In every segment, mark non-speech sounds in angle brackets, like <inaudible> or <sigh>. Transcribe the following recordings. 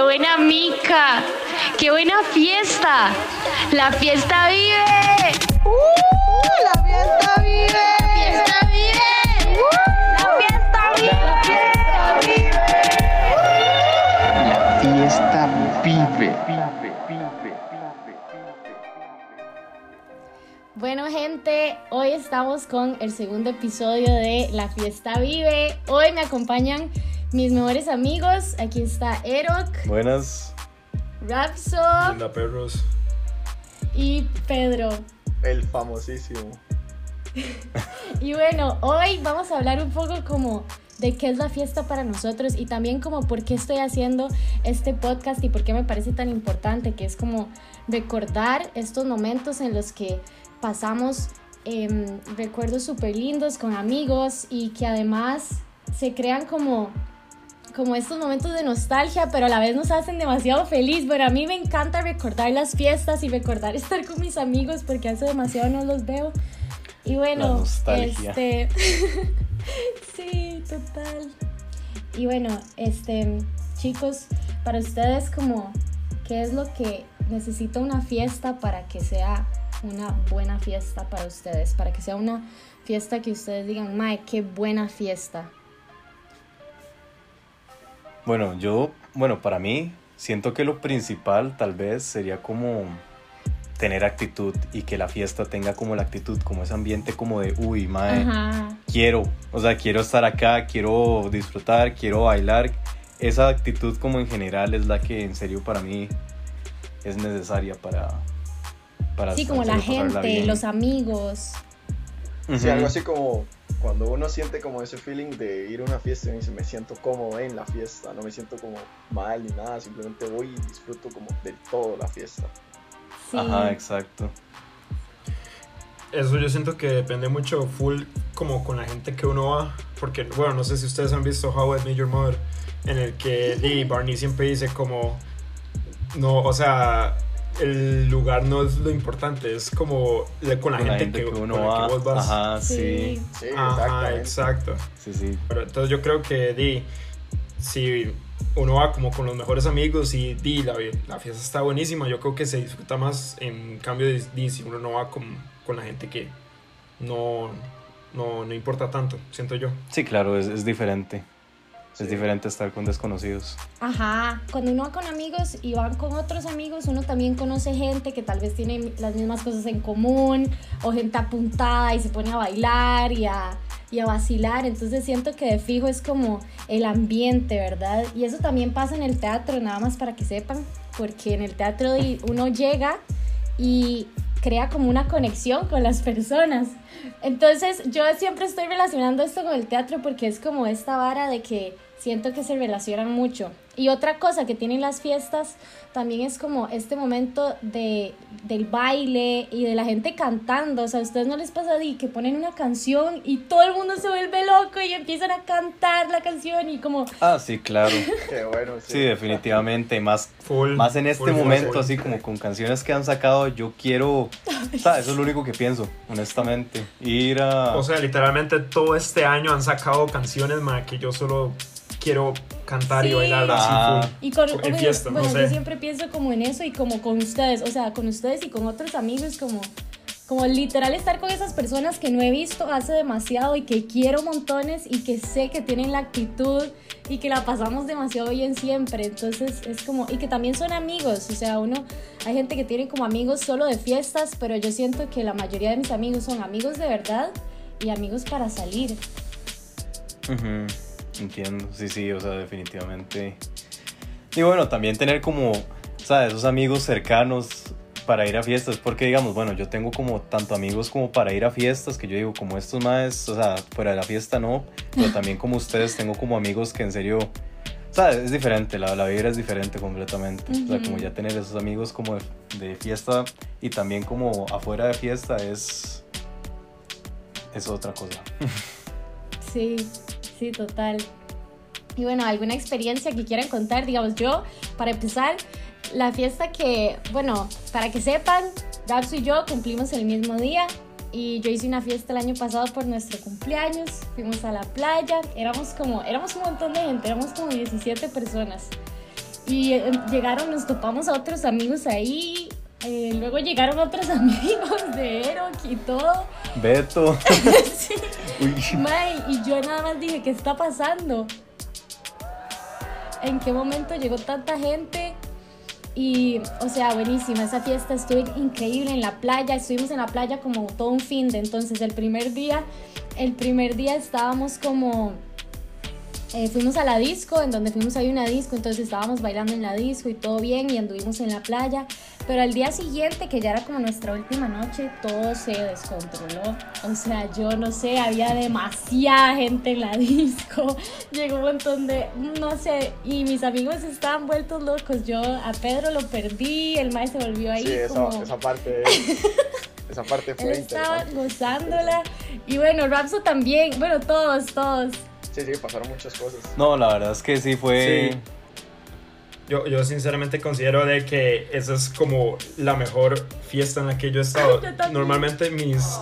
qué buena mica, qué buena fiesta. La fiesta vive. ¡Uh! ¡La fiesta vive! ¡Fiesta vive! ¡La fiesta vive! La fiesta vive. Bueno, gente, hoy estamos con el segundo episodio de La Fiesta Vive. Hoy me acompañan mis mejores amigos. Aquí está Erok, Buenas. Rapso Linda perros. y Pedro. El famosísimo. <laughs> Y bueno, hoy vamos a hablar un poco como de qué es la fiesta para nosotros y también como por qué estoy haciendo este podcast y por qué me parece tan importante, que es como recordar estos momentos en los que pasamos em, recuerdos súper lindos con amigos y que además se crean como como estos momentos de nostalgia, pero a la vez nos hacen demasiado feliz. Bueno, a mí me encanta recordar las fiestas y recordar <laughs> estar con mis amigos porque hace demasiado no los veo. Y bueno, este <laughs> sí, total. Y bueno, este chicos, para ustedes como qué es lo que necesita una fiesta para que sea una buena fiesta para ustedes, para que sea una fiesta que ustedes digan, "Mae, qué buena fiesta." Bueno, yo, bueno, para mí, siento que lo principal tal vez sería como tener actitud y que la fiesta tenga como la actitud, como ese ambiente como de, uy, mae, Ajá. quiero, o sea, quiero estar acá, quiero disfrutar, quiero bailar. Esa actitud como en general es la que en serio para mí es necesaria para... para Sí, como la gente, bien. los amigos. Sí, algo así como cuando uno siente como ese feeling de ir a una fiesta y dice, me siento cómodo en la fiesta, no me siento como mal ni nada, simplemente voy y disfruto como del todo la fiesta. Sí. Ajá, exacto. Eso yo siento que depende mucho full como con la gente que uno va. Porque, bueno, no sé si ustedes han visto How I Met Your Mother, en el que di, Barney siempre dice como, no, o sea, el lugar no es lo importante, es como la- con la, Con la gente, que, uno con la va. que vos vas. Ajá, sí. Sí. Sí, Ajá, exacto. Sí, sí. Pero entonces yo creo que di, si uno va como con los mejores amigos y di, la, la fiesta está buenísima, yo creo que se disfruta más en cambio de di, si uno no va con, con la gente que no, no, no importa tanto, siento yo. Sí, claro, es, es diferente. Es diferente estar con desconocidos. Ajá, cuando uno va con amigos y van con otros amigos, uno también conoce gente que tal vez tiene las mismas cosas en común o gente apuntada y se pone a bailar y a, y a vacilar. Entonces siento que de fijo es como el ambiente, ¿verdad? Y eso también pasa en el teatro, nada más para que sepan, porque en el teatro uno llega y crea como una conexión con las personas. Entonces yo siempre estoy relacionando esto con el teatro porque es como esta vara de que siento que se relacionan mucho. Y otra cosa que tienen las fiestas también es como este momento de, del baile y de la gente cantando. O sea, a ustedes no les pasa de que ponen una canción y todo el mundo se vuelve loco y empiezan a cantar la canción y como... Ah, sí, claro. <laughs> Qué bueno, sí. Sí, definitivamente. Más, Full, más en este full, momento, full. así como con canciones que han sacado, yo quiero... <laughs> O sea, eso es lo único que pienso, honestamente. Ir a... O sea, literalmente todo este año han sacado canciones ma, que yo solo quiero cantar Sí. y bailar Ah. así full. Y con, En bueno, fiesta, bueno, no yo sé. siempre pienso como en eso y como con ustedes, o sea, con ustedes y con otros amigos, como, como literal estar con esas personas que no he visto hace demasiado y que quiero montones y que sé que tienen la actitud y que la pasamos demasiado bien siempre. Entonces es como, y que también son amigos, o sea, uno, hay gente que tiene como amigos solo de fiestas, pero yo siento que la mayoría de mis amigos son amigos de verdad y amigos para salir. Ujú, Entiendo, sí, sí, o sea, definitivamente. Y bueno, también tener como, sea, esos amigos cercanos para ir a fiestas, porque digamos, bueno, yo tengo como tanto amigos como para ir a fiestas, que yo digo, como estos más, o sea, fuera de la fiesta no, pero <laughs> también como ustedes tengo como amigos que en serio, o sea, es diferente, la, la vibra es diferente completamente, o sea, como ya tener esos amigos como de, de fiesta y también como afuera de fiesta es, es otra cosa. Sí, sí, total. Y bueno, alguna experiencia que quieran contar, digamos yo, para empezar, la fiesta que, bueno, para que sepan, Gabs y yo cumplimos el mismo día y yo hice una fiesta el año pasado por nuestro cumpleaños, fuimos a la playa, éramos como, éramos un montón de gente, éramos como 17 personas. Y eh, llegaron, nos topamos a otros amigos ahí. eh, luego llegaron otros <laughs> amigos de Erok y todo. Beto. <laughs> Sí. Mae, y yo nada más dije, ¿qué está pasando? ¿En qué momento llegó tanta gente? Y, o sea, buenísima, esa fiesta estuvo increíble en la playa, estuvimos en la playa como todo un fin de, entonces el primer día, el primer día estábamos como, eh, fuimos a la disco, en donde fuimos ahí una disco, entonces estábamos bailando en la disco y todo bien y anduvimos en la playa, pero al día siguiente, que ya era como nuestra última noche, todo se descontroló, o sea, yo no sé, había demasiada gente en la <laughs> disco, llegó un montón de, no sé, y mis amigos estaban vueltos locos, yo a Pedro lo perdí, el maestro se volvió ahí Sí, esa, como... esa parte. <laughs> esa parte Él fue estaba interesante. gozándola. Y bueno, Rapso también. Bueno, todos, todos. Sí, sí, pasaron muchas cosas. No, la verdad es que sí fue. Sí. Yo, yo sinceramente considero de que esa es como la mejor fiesta en la que yo he estado. Normalmente mis,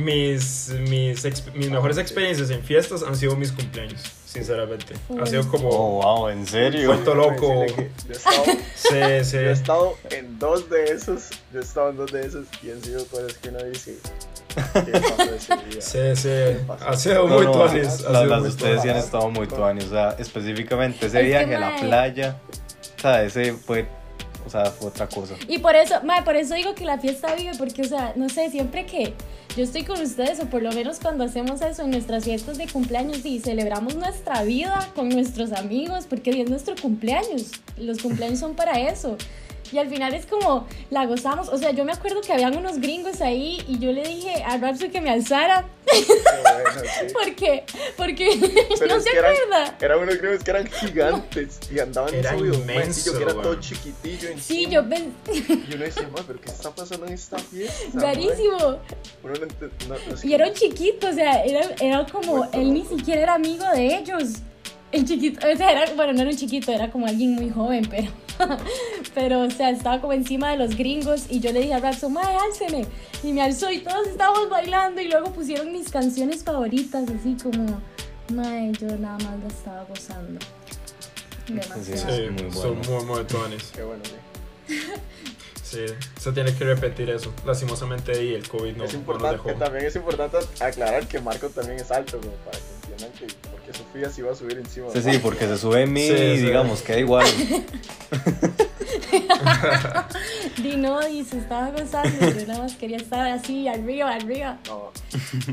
mis, mis, mis mejores experiencias en fiestas han sido mis cumpleaños, sinceramente. Ha sido como... Oh, wow, en serio. Vuelto loco. Yo he, estado, <laughs> Sí, sí. yo he estado en dos de esos. Yo he estado en dos de esos y han sido cosas que uno dice. ¿Qué pasó ese día? Sí, sí. Ha sido No, muy no, tuanis, las, de ustedes sí han estado muy tuanis. O sea, específicamente ese viaje a la playa. O sea, ese fue. O sea, fue otra cosa. Y por eso, mae, por eso digo que la fiesta vive, porque, o sea, no sé, siempre que yo estoy con ustedes, o por lo menos cuando hacemos eso en nuestras fiestas de cumpleaños y celebramos nuestra vida con nuestros amigos, porque es nuestro cumpleaños. Los cumpleaños son para eso. Y al final es como, la gozamos. O sea, yo me acuerdo que habían unos gringos ahí y yo le dije a Rapso que me alzara. Bueno, sí. ¿Por qué? Porque <laughs> Pero no se que eran- acuerda. Eran unos gringos que eran gigantes y andaban Era subidos. inmenso, que era todo chiquitillo. Sí, encima. yo pensé, Y uno decía, "Ma, pero ¿qué está pasando en esta fiesta? ma?" rarísimo. No no- no- Y que- era un chiquito, o sea, era, era como, él ni siquiera era amigo de ellos. El chiquito, o sea, era, bueno, no era un chiquito, era como alguien muy joven, pero, <laughs> pero, o sea, estaba como encima de los gringos y yo le dije a Rapso, mae, álceme. Y me alzó y todos estábamos bailando y luego pusieron mis canciones favoritas, así como, mae, yo nada más la estaba gozando. Demasiado. Sí, Sí, Muy son muy, muy. Qué bueno, sí. <laughs> Sí, se tiene que repetir eso. Lastimosamente, y el COVID no, es no nos importante, dejó. también es importante aclarar que Marco también es alto, como para que porque Sofía se iba a subir encima. Sí, sí, porque se sube en mí Sí, y sí. digamos, queda igual. <laughs> Di no, y se estaba gozando, yo nada más quería estar así, arriba, arriba. No,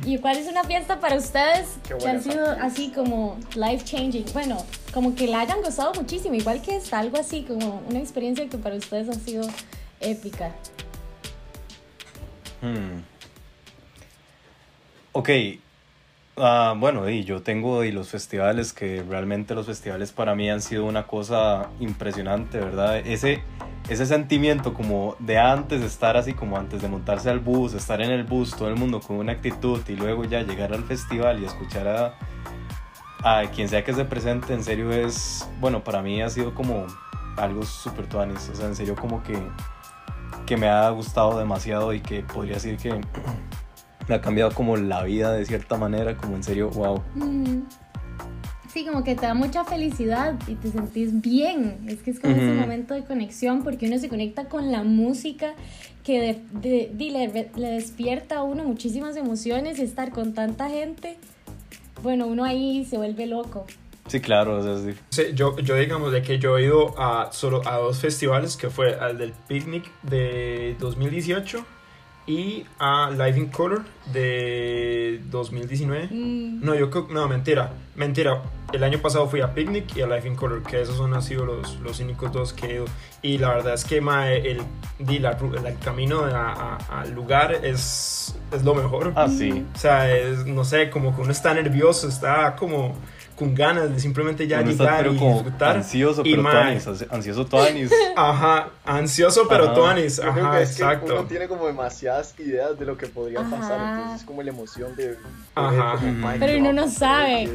¿Y cuál es una fiesta para ustedes Qué que ha sido así como life changing? Bueno, como que la hayan gozado muchísimo, igual que esta, algo así como una experiencia que para ustedes ha sido épica. Hmm. Ok. Ah, bueno, y yo tengo y los festivales, que realmente los festivales para mí han sido una cosa impresionante, ¿verdad? Ese, ese sentimiento como de antes de estar así, como antes de montarse al bus, estar en el bus, todo el mundo con una actitud y luego ya llegar al festival y escuchar a, a quien sea que se presente, en serio es, bueno, para mí ha sido como algo súper tuanis, o sea, en serio como que que me ha gustado demasiado y que podría decir que me ha cambiado como la vida de cierta manera, como en serio, wow. Mm. Sí, como que te da mucha felicidad y te sentís bien. Es que es como ese Ujú. momento de conexión porque uno se conecta con la música que de, de- di- le, le despierta a uno muchísimas emociones y estar con tanta gente. Bueno, uno ahí se vuelve loco. Sí, claro, o sea, sí. Sí, yo, yo digamos de que yo he ido a solo a dos festivales, que fue al del Picnic de 2018 y a Live in Color de 2019. Mm. No, yo creo, no, mentira, mentira. El año pasado fui a Picnic y a Life in Color, que esos son, han sido los, los únicos dos que he ido. Y la verdad es que mae, el, ru- el camino a- a- al lugar es, es lo mejor. Ah, sí. O sea, es, no sé, como que uno está nervioso, está como con ganas de simplemente ya Uno llegar pero y disfrutar. ansioso, Y, pero tuanis, ansi- ansioso tuanis. <laughs> Ajá, ansioso pero Ajá. tuanis. Yo creo Ajá, que es que exacto. uno tiene como demasiadas ideas de lo que podría Ajá. pasar, entonces es como la emoción de... de Ajá. como, Ujú. "Mae, Pero ¿qué uno va a no sabe.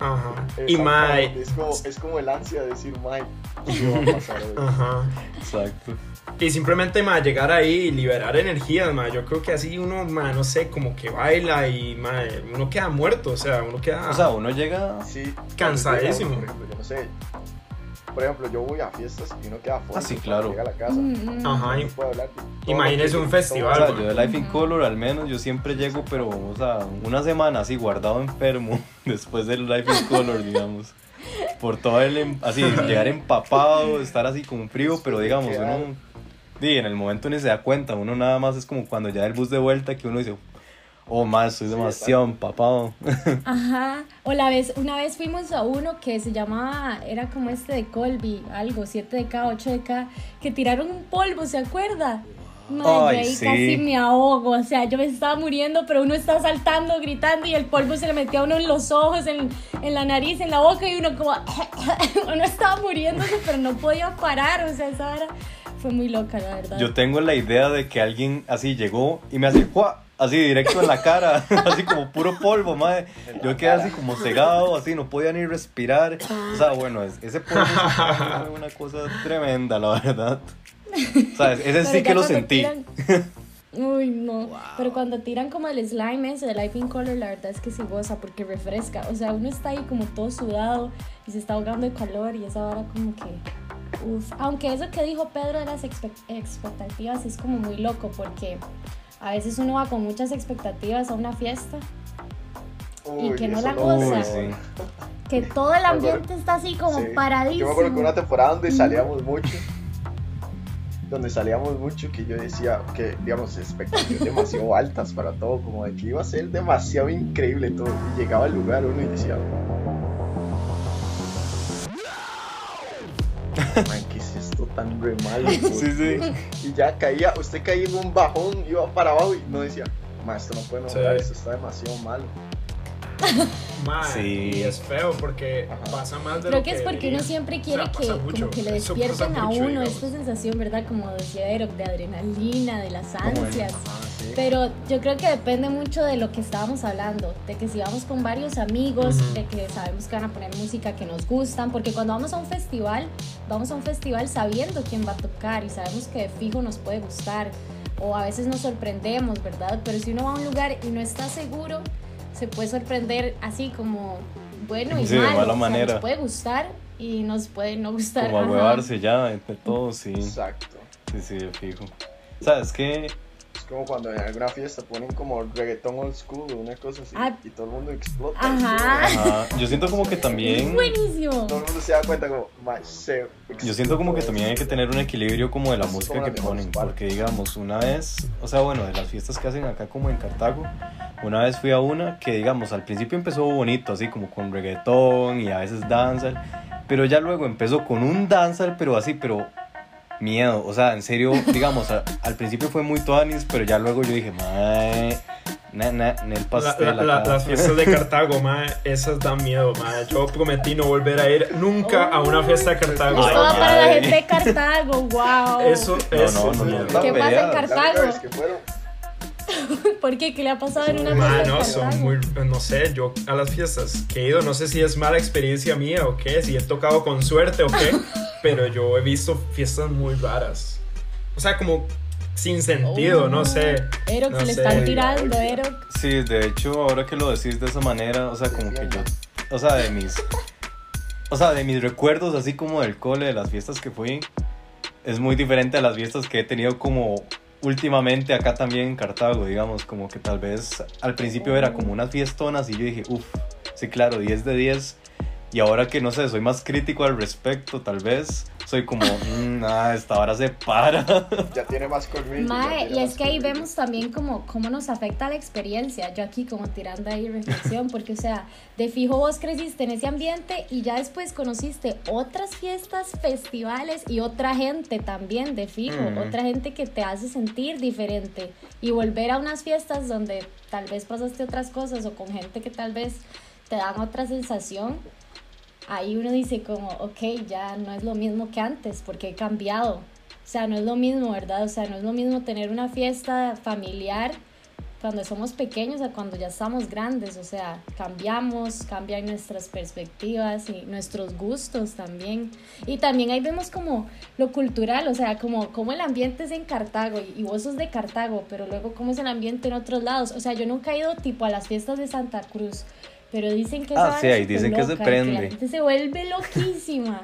¿Qué es lo que va a suceder?" Ajá. Y mae, Es como, es como el ansia de decir, Mike, ¿qué va a <laughs> pasar hoy? ajá. Exacto. Y simplemente, ma, llegar ahí y liberar energías, ma. Yo creo que así uno, ma, no sé, como que baila y, ma, uno queda muerto, o sea, uno queda... O sea, uno llega... Sí, Cansadísimo. Yo no sé. Por ejemplo, yo voy a fiestas y uno queda fuera. Ah, sí, claro. Llega a la casa. Mm, mm. Ajá, no puede hablar Imagínese un todo- festival, O sea, yo de Life in Color al menos yo siempre llego, pero, o sea, una semana así guardado enfermo <laughs> después del Life in Color, digamos. Por todo el, em- así, <laughs> llegar empapado, estar así con frío, pero digamos, uno, di, en el momento ni se da cuenta, uno nada más es como cuando ya el bus de vuelta que uno dice, oh, más, Sí, demasiado empapado. Ajá. <laughs> O la vez, una vez fuimos a uno que se llamaba, era como este de Colby, algo, 7 de K, 8 de K, que tiraron un polvo, ¿se acuerda? Madre, yo Ay, ahí sí. casi me ahogo, o sea, yo me estaba muriendo, pero uno está saltando, gritando y el polvo se le metía a uno en los ojos, en, en la nariz, en la boca y uno como, <laughs> uno estaba muriéndose, pero no podía parar, o sea, esa vara fue muy loca, la verdad. Yo tengo la idea de que alguien así llegó y me hace ¡juá! Así directo en la cara, <laughs> así como puro polvo, madre. Yo quedé así como cegado, así no podía ni respirar. O sea, bueno, es- ese polvo fue <laughs> una cosa tremenda, la verdad. O sea, ese sí que lo sentí. tiran- <laughs> Uy, no. Pero cuando tiran como el slime ese de Life in Color, la verdad es que sí goza porque refresca. O sea, uno está ahí como todo sudado y se está ahogando de calor y esa hora como que. Uf. Aunque eso que dijo Pedro de las expe- expectativas es como muy loco porque a veces uno va con muchas expectativas a una fiesta y que no la. Uy, sí. que todo el ambiente está así como Sí. paradísimo. Yo me acuerdo que una temporada donde salíamos mucho, donde salíamos mucho, que yo decía que, digamos, expectativas demasiado altas para todo, como de que iba a ser demasiado increíble todo. Y llegaba al lugar uno y decía, tan re malo? <laughs> Sí, sí. Y ya caía, usted caía en un bajón, iba para abajo y no decía, maestro, no puede mejorar, Sí. esto está demasiado malo. <laughs> Mae, Sí. Y es feo porque Ajá. pasa más de Creo lo que es porque debería. uno siempre quiere O sea, que, como que le despierten a uno digamos. esta sensación, ¿verdad? Como decía Eric, de adrenalina, de las ansias. Sí. Pero yo creo que depende mucho de lo que estábamos hablando, de que si vamos con varios amigos, Ujú. de que sabemos que van a poner música que nos gustan, porque cuando vamos a un festival, vamos a un festival sabiendo quién va a tocar y sabemos que de fijo nos puede gustar, o a veces nos sorprendemos, ¿verdad? Pero si uno va a un lugar y no está seguro, se puede sorprender así como bueno y Sí, de malo, mala o sea, manera. nos puede gustar y nos puede no gustar. Como a ya, entre todos, sí. Exacto. Sí, sí, de fijo. O sea, es que Es como cuando en alguna fiesta ponen como reggaetón old school o una cosa así Ah. y todo el mundo explota. Ajá. ajá, yo siento como que Es también... buenísimo. Todo el mundo se da cuenta como, "Ma, se Yo siento como que también hay que tener un equilibrio como de la música que ponen, porque digamos, una vez, o sea, bueno, de las fiestas que hacen acá como en Cartago, una vez fui a una que digamos, al principio empezó bonito, así como con reggaetón y a veces danza, pero ya luego empezó con un danza, pero así, pero miedo, o sea, en serio, <laughs> digamos, a- al principio fue muy tuanis, pero ya luego yo dije, mae, na, na, en el La- pastel la- la- acá". las fiestas de <laughs> Cartago, mae, esas dan miedo, mae. Yo prometí no volver a ir nunca a una fiesta de Cartago. Ay, va para la gente de Cartago, wow. Eso, No, eso. no, no, es- no. ¿Qué pasa en. La Cartago? que fueron, <laughs> ¿Por qué? ¿Qué le ha pasado en una fiesta no, de son Cartago? muy, no sé, yo a las fiestas que he ido, no sé si es mala experiencia mía o qué, si he tocado con suerte o qué, pero yo he visto fiestas muy raras. O sea, como sin sentido, no sé. Ero, no que le sé. están tirando. Ero. Sí, de hecho, ahora que lo decís de esa manera, o sea, como que yo, o sea, de mis, o sea, de mis recuerdos, así como del cole, de las fiestas que fui, es muy diferente a las fiestas que he tenido como últimamente acá también en Cartago, digamos, como que tal vez al principio era como unas fiestonas y yo dije, uff, sí, claro, 10 de 10, y ahora que no sé, soy más crítico al respecto, tal vez, soy como, mmm, ah, esta hora se para. <laughs> ya tiene más colmillo. Mae, y es que ahí vemos también como cómo nos afecta la experiencia. Yo aquí como tirando ahí reflexión, porque o sea, de fijo vos creciste en ese ambiente y ya después conociste otras fiestas, festivales y otra gente también, de fijo, Ujú. otra gente que te hace sentir diferente. Y volver a unas fiestas donde tal vez pasaste otras cosas o con gente que tal vez te dan otra sensación. Ahí uno dice como, ok, ya no es lo mismo que antes porque he cambiado. O sea, no es lo mismo, ¿verdad? O sea, no es lo mismo tener una fiesta familiar cuando somos pequeños a cuando ya estamos grandes. O sea, cambiamos, cambian nuestras perspectivas y nuestros gustos también. Y también ahí vemos como lo cultural, o sea, como, como el ambiente es en Cartago y, y vos sos de Cartago, pero luego cómo es el ambiente en otros lados. O sea, yo nunca he ido tipo a las fiestas de Santa Cruz. Pero dicen que Ah, sí, ahí dicen que se loca prende. la gente se vuelve loquísima.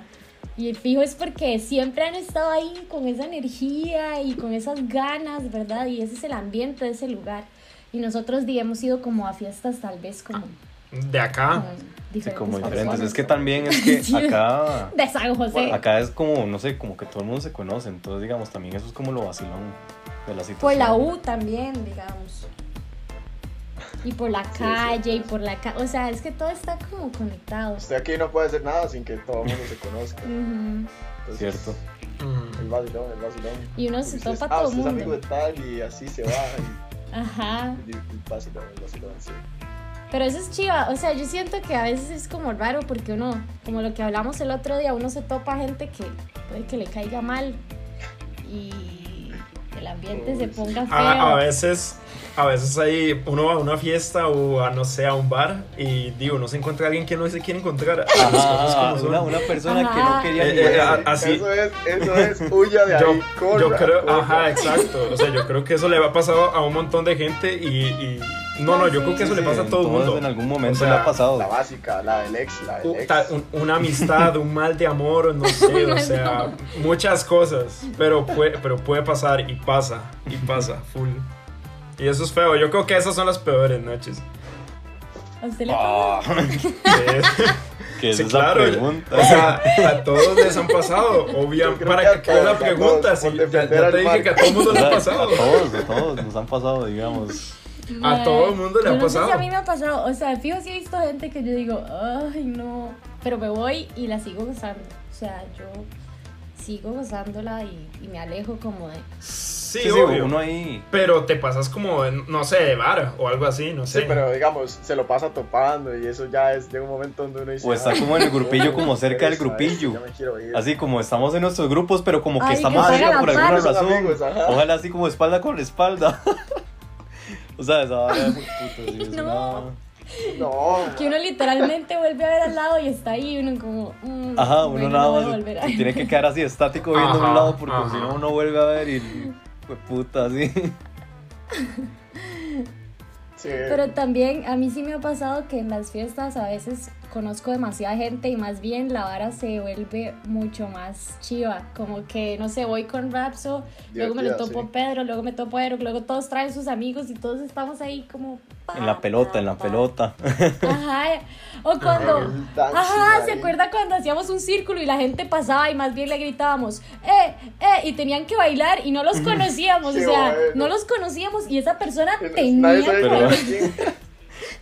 Y el fijo es porque siempre han estado ahí con esa energía y con esas ganas, ¿verdad? Y ese es el ambiente de ese lugar. Y nosotros di, hemos ido como a fiestas tal vez como De acá. con Sí, diferentes como diferentes. Es que también es que <laughs> acá, De San José. acá es como, no sé, como que todo el mundo se conoce. Entonces, digamos, también eso es como lo vacilón de la situación. Por la U también, digamos. Y por la calle, y por la calle. O sea, es que todo está como conectado. Usted aquí no puede hacer nada sin que todo el mundo se conozca. Entonces, Cierto. Mm. El vacilón, el vacilón. Y uno se topa ah, todo el es amigo mundo. de tal y así se va. Y, Ajá. y el vacilón, el vacilón, sí. Pero eso es chiva. O sea, yo siento que a veces es como raro porque uno, como lo que hablamos el otro día, uno se topa gente que puede que le caiga mal. Y el ambiente se Uy, sí. ponga feo. A, a veces, a veces ahí uno va a una fiesta o a no sé, a un bar y digo, uno se encuentra a alguien que no se quiere encontrar. Las cosas Ajá, como son. una, una persona que Ajá. no quería Eh, eh, a- así. Eso es, eso es, huya de Yo, ahí, corra, yo creo, corra. ajá, exacto. O sea, yo creo que eso le va a pasar a un montón de gente y, y- no, no, yo creo que eso Sí, le pasa a todo el mundo. En algún momento O sea, le ha pasado. La básica, la del ex, la del ex. ta- un- una amistad, un mal de amor, no <laughs> sé, o sea, muchas cosas, pero puede, pero puede pasar y pasa, y pasa, full. Y eso es feo, yo creo que esas son las peores noches. ¿A usted le Ah, <laughs> que es sí, esa claro, pregunta. o sea, a todos les han pasado, obviamente, para que a la a pregunta, sí, ya, ya te dije que a todo el mundo le ha A pasado. todos, a todos nos han pasado, digamos. A todo el mundo le ha no sé si pasado. a mí me ha pasado. O sea, fijo sí he visto gente que yo digo, ay, no. Pero me voy y la sigo gozando. O sea, yo sigo gozándola y, y me alejo como de. Sí, Sí, sí, obvio. uno ahí. Pero te pasas como, no sé, de bar o algo así, no sé. Sí, pero digamos, se lo pasa topando y eso ya es, llega un momento donde uno dice... O está "Ay, como en el grupillo, como cerca del grupillo. esto, ya me quiero ir". Así como estamos en nuestros grupos, pero como que Ay, estamos que cerca por alguna razón. amigos. Ojalá así como espalda con espalda. <laughs> o sea, esa vara es muy puta, sí, es <laughs> No. una- No, Que uno literalmente vuelve a ver al lado y está ahí uno como. mm, Ajá, uno bueno, nada no más se tiene que quedar así estático viendo a Ajá, un lado porque si no uno vuelve a ver y pues puta <laughs> sí. Pero también a mí sí me ha pasado que en las fiestas a veces conozco demasiada gente y más bien la vara se vuelve mucho más chiva. Como que, no sé, voy con Rapso, luego me lo topo sí. Pedro, luego me topo Eric, luego todos traen sus amigos y todos estamos ahí como... pa, En la pelota, en la pa, pelota. Ajá. O cuando... Ajá, ¿se ahí. acuerda cuando hacíamos un círculo y la gente pasaba y más bien le gritábamos, eh, eh, y tenían que bailar y no los conocíamos, o sea, bueno. no los conocíamos y esa persona tenía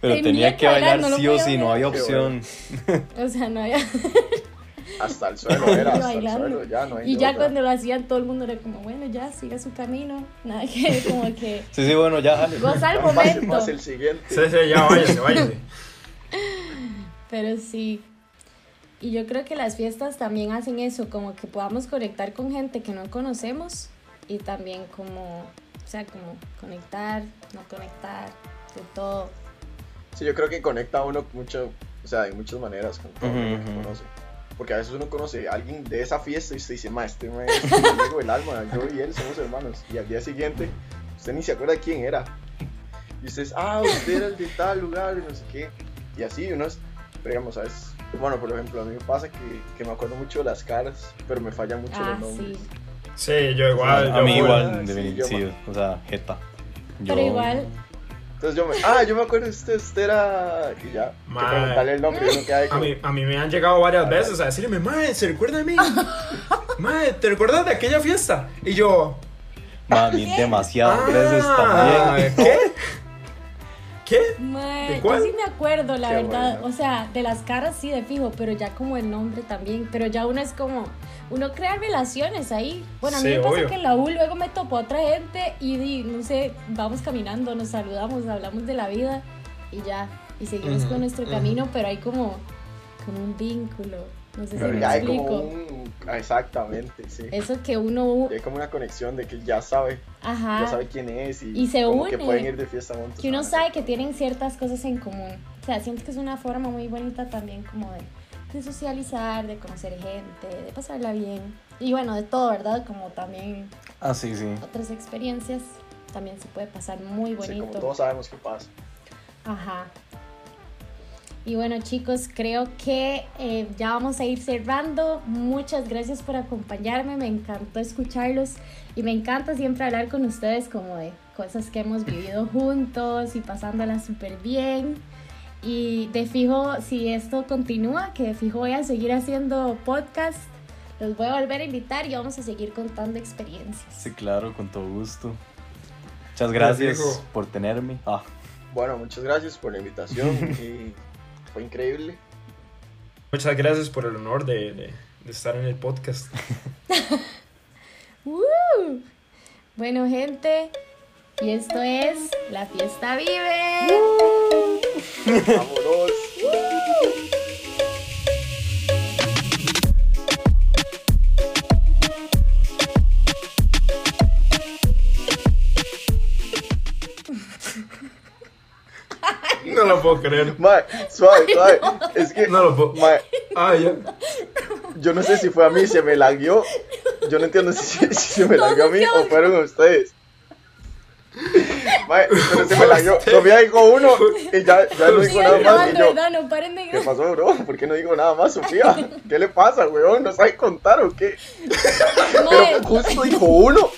Pero- Tenía tenía que bailar, bailar no sí o sí, no había opción. <laughs> O sea, no había... <laughs> Hasta el suelo era, hasta el suelo, ya no hay Y ya otra. cuando lo hacían todo el mundo era como, bueno, ya, siga su camino. Nada que, como que, Sí, sí, bueno, ya, jale. goza el <laughs> momento. pase el siguiente. Sí, sí, ya váyase, váyase. Pero sí. Y yo creo que las fiestas también hacen eso, como que podamos conectar con gente que no conocemos y también como, o sea, como conectar, no conectar, de todo. Sí, yo creo que conecta a uno mucho, o sea, de muchas maneras con todo Ujú, el mundo que conoce. Porque a veces uno conoce a alguien de esa fiesta y usted dice, ma, este ma es mi amigo del alma, yo y él somos hermanos. Y al día siguiente, usted ni se acuerda quién era. Y usted es, ah, usted era el de tal lugar y no sé qué. Y así uno es, pero digamos, ¿sabes? Bueno, por ejemplo, a mí me pasa que, que me acuerdo mucho de las caras, pero me fallan mucho Ah, los nombres. sí. Sí, yo igual. A yo mí full. igual, Sí, de yo sí, me- o sea, jeta. Pero Yo- igual, Entonces yo me, ah, yo me acuerdo de usted, usted era... Y ya, que preguntarle el nombre A mí, a mí me han llegado varias veces a decirme, Mae, ¿se recuerda de mí? <laughs> Mae, ¿te recuerdas de aquella fiesta? Y yo, Mami, demasiadas veces "Ah, también. ¿Qué? ¿Qué? ¿De yo cuál? sí me acuerdo, la Qué verdad. bueno. O sea, de las caras sí, de fijo, pero ya como el nombre también. Pero ya uno es como, uno crea relaciones ahí. Bueno, a mí Sí, me pasa obvio. que en la U luego me topo a otra gente y, di, no sé, vamos caminando, nos saludamos, hablamos de la vida y ya. Y seguimos con nuestro camino, pero hay como, como un vínculo. No sé si pero me ya hay explico. como un... ah, Exactamente, sí. Eso que uno, Y hay como una conexión de que ya sabe, ajá, ya sabe quién es y, Y se como que une. pueden ir de fiesta juntos. que uno sabe que tienen ciertas cosas en común. O sea, siento que es una forma muy bonita también como de, de socializar, de conocer gente, de pasarla bien. Y bueno, de todo, ¿verdad? Como también Ah, sí, sí. otras experiencias, también se puede pasar muy Sí, como bonito. todos sabemos qué pasa. Ajá. Y bueno chicos, creo que eh, ya vamos a ir cerrando. Muchas gracias por acompañarme, me encantó escucharlos y me encanta siempre hablar con ustedes como de cosas que hemos vivido <laughs> juntos y pasándola súper bien. Y de fijo, si esto continúa, que de fijo voy a seguir haciendo podcast, los voy a volver a invitar y vamos a seguir contando experiencias. Sí, claro, con todo gusto. Muchas gracias por tenerme. Ah, Bueno, muchas gracias por la invitación <laughs> y fue increíble. Muchas gracias por el honor de, de- de estar en el podcast. <laughs> ¡Woo! Bueno, gente, y esto es La Fiesta Vive. Vámonos. Puedo creer. Mae, suave, suave. Es que, No lo puedo. mae, Ah, ya. yo no sé si fue a mí, se me lagueó. Yo no entiendo si, si se me lagueó a mí o fueron a ustedes. Mae, pero se me lagueó. Sofía dijo uno y ya, ya no dijo nada más. Y yo, ¿verdad? No paren de ¿qué pasó, bro? ¿Por qué no digo nada más, Sofía? ¿Qué le pasa, weón? ¿No sabe contar o qué? <laughs> Pero justo dijo uno